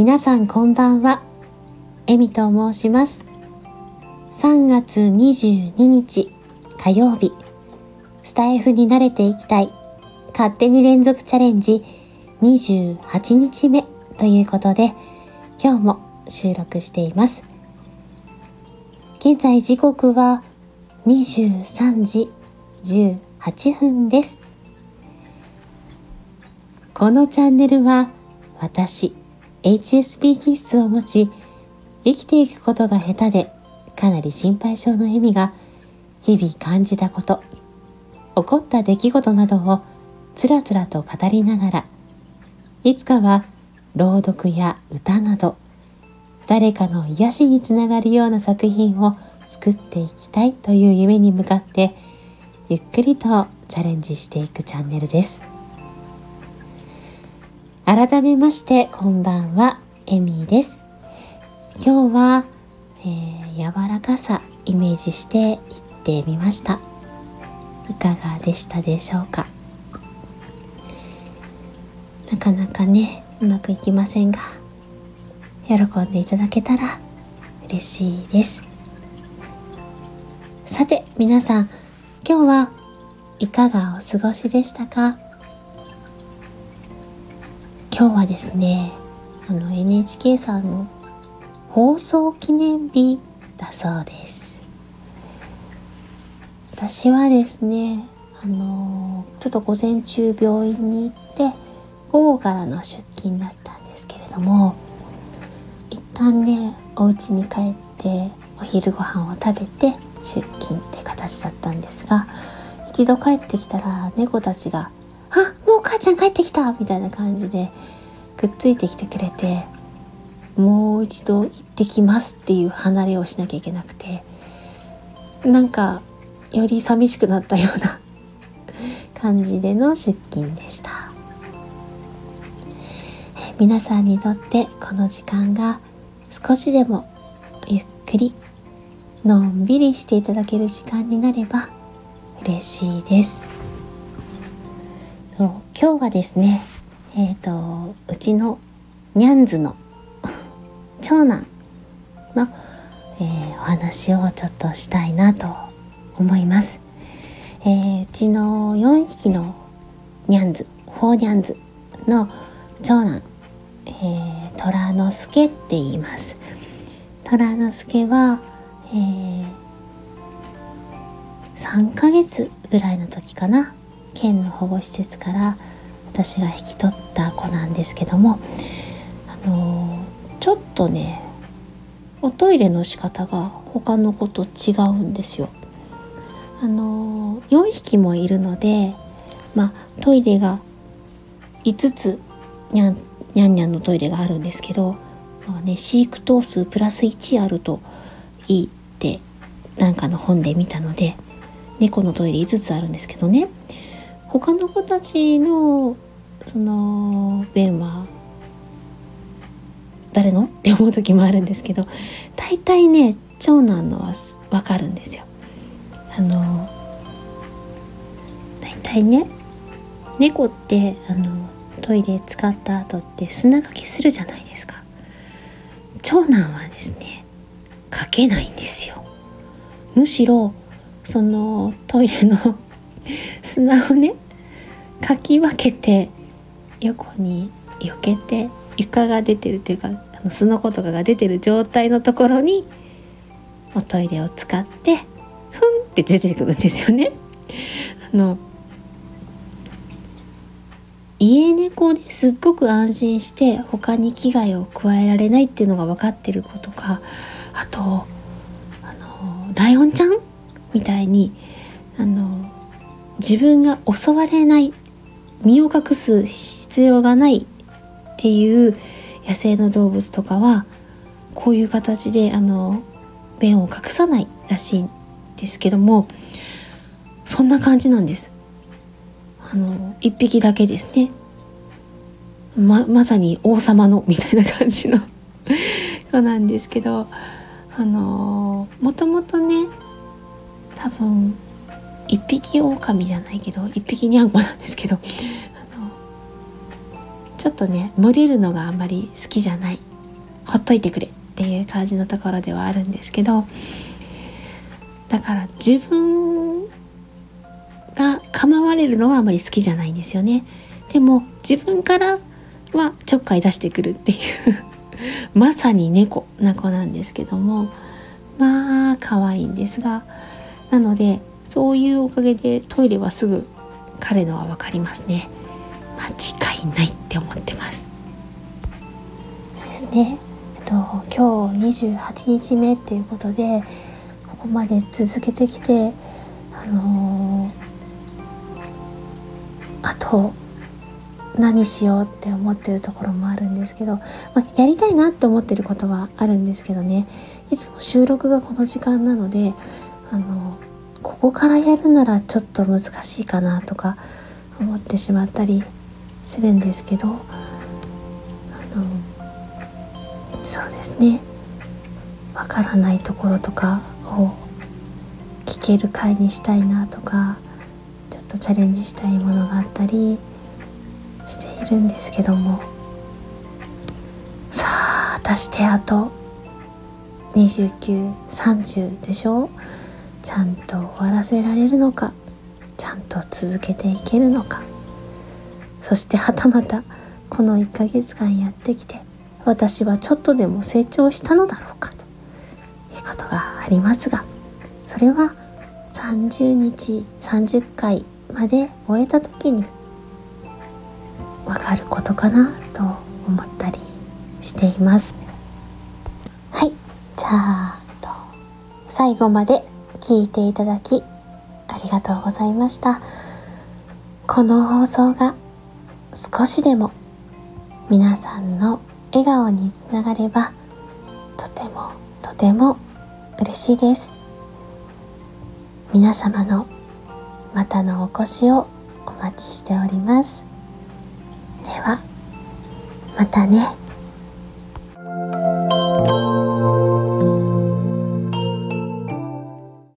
皆さんこんばんは。エミと申します。3月22日火曜日、スタイフに慣れていきたい、勝手に連続チャレンジ28日目ということで、今日も収録しています。現在時刻は23時18分です。このチャンネルは私 HSP 気質を持ち生きていくことが下手でかなり心配性のエミが日々感じたこと起こった出来事などをつらつらと語りながらいつかは朗読や歌など誰かの癒しにつながるような作品を作っていきたいという夢に向かってゆっくりとチャレンジしていくチャンネルです。改めましてこんばんはエミーです。今日は、えー、柔らかさイメージしていってみました。いかがでしたでしょうか？なかなかねうまくいきませんが喜んでいただけたら嬉しいです。さて皆さん今日はいかがお過ごしでしたか？今日はですねあの NHK さんの放送記念日だそうです。私はですねあのちょっと午前中病院に行って午後からの出勤だったんですけれども一旦ねお家に帰ってお昼ご飯を食べて出勤って形だったんですが一度帰ってきたら猫たちが「あもう母ちゃん帰ってきた!」みたいな感じでくっついてきてくれてもう一度行ってきますっていう離れをしなきゃいけなくてなんかより寂しくなったような 感じでの出勤でした。皆さんにとってこの時間が少しでもゆっくりのんびりしていただける時間になれば嬉しいです今日はですねえっ、ー、とうちのニャンズの 長男の、えー、お話をちょっとしたいなと思います、えー、うちの4匹のニャンズフォーニャンズの長男えー、虎之助って言います。虎之助は、えー、3ヶ月ぐらいの時かな。県の保護施設から私が引き取った子なんですけどもあの、ちょっとねおトイレの仕方が他の子と違うんですよ。あの、4匹もいるので、まあ、トイレが5つにゃんにゃんにゃんのトイレがあるんですけど、まあね、飼育頭数プラス1あるといいってなんかの本で見たので猫のトイレ5つあるんですけどね他の子たちのその便は誰の？って思う時もあるんですけど大体ね長男のは分かるんですよ。あの大体ね猫ってあのトイレ使った後って砂かけするじゃないですか。長男はですねかけないんですよ。むしろそのトイレの砂をねかき分けて横に避けて床が出てるというかあのすのことかが出てる状態のところにおトイレを使ってふんって出てくるんですよね。あの家猫ですっごく安心して他に危害を加えられないっていうのが分かってる子とかあとあのライオンちゃんみたいにあの自分が襲われない身を隠す必要がないっていう野生の動物とかはこういう形であの便を隠さないらしいんですけどもそんな感じなんです。あの1匹だけですねままさに王様のみたいな感じの子なんですけどあのもともとね多分一匹狼じゃないけど一匹にゃんこなんですけどちょっとね群れるのがあんまり好きじゃない。ほっといてくれっていう感じのところではあるんですけどだから自分が構われるのはあまり好きじゃないんですよね。でも自分からはちょっかい出してくるっていうまさに猫な子なんですけどもまあ可愛いんですがなのでそういうおかげでトイレはすぐ彼のは分かりますね。間違いないって思ってます。ですね。えっと今日28日目っていうことでここまで続けてきてあのー、あと何しようって思ってるところもあるんですけど、まあ、やりたいなって思ってることはあるんですけどね。いつも収録がこの時間なのであのここからやるならちょっと難しいかなとか思ってしまったりするんですけどあのそうですね。わからないところとかを聞ける回にしたいなとかちょっとチャレンジしたいものがあったりしているんですけども。さあ果たしてあと2930でしょ？ちゃんと終わらせられるのかちゃんと続けていけるのか。そしてはたまたこの1ヶ月間やってきて私はちょっとでも成長したのだろうかということがありますがそれは30日30回まで終えた時にわかることかなと思ったりしています。はいじゃあ最後まで聞いていただきありがとうございました。この放送が少しでも皆さんの笑顔につながればとてもとても嬉しいです。皆様のまたのお越しをお待ちしております。ではまたね。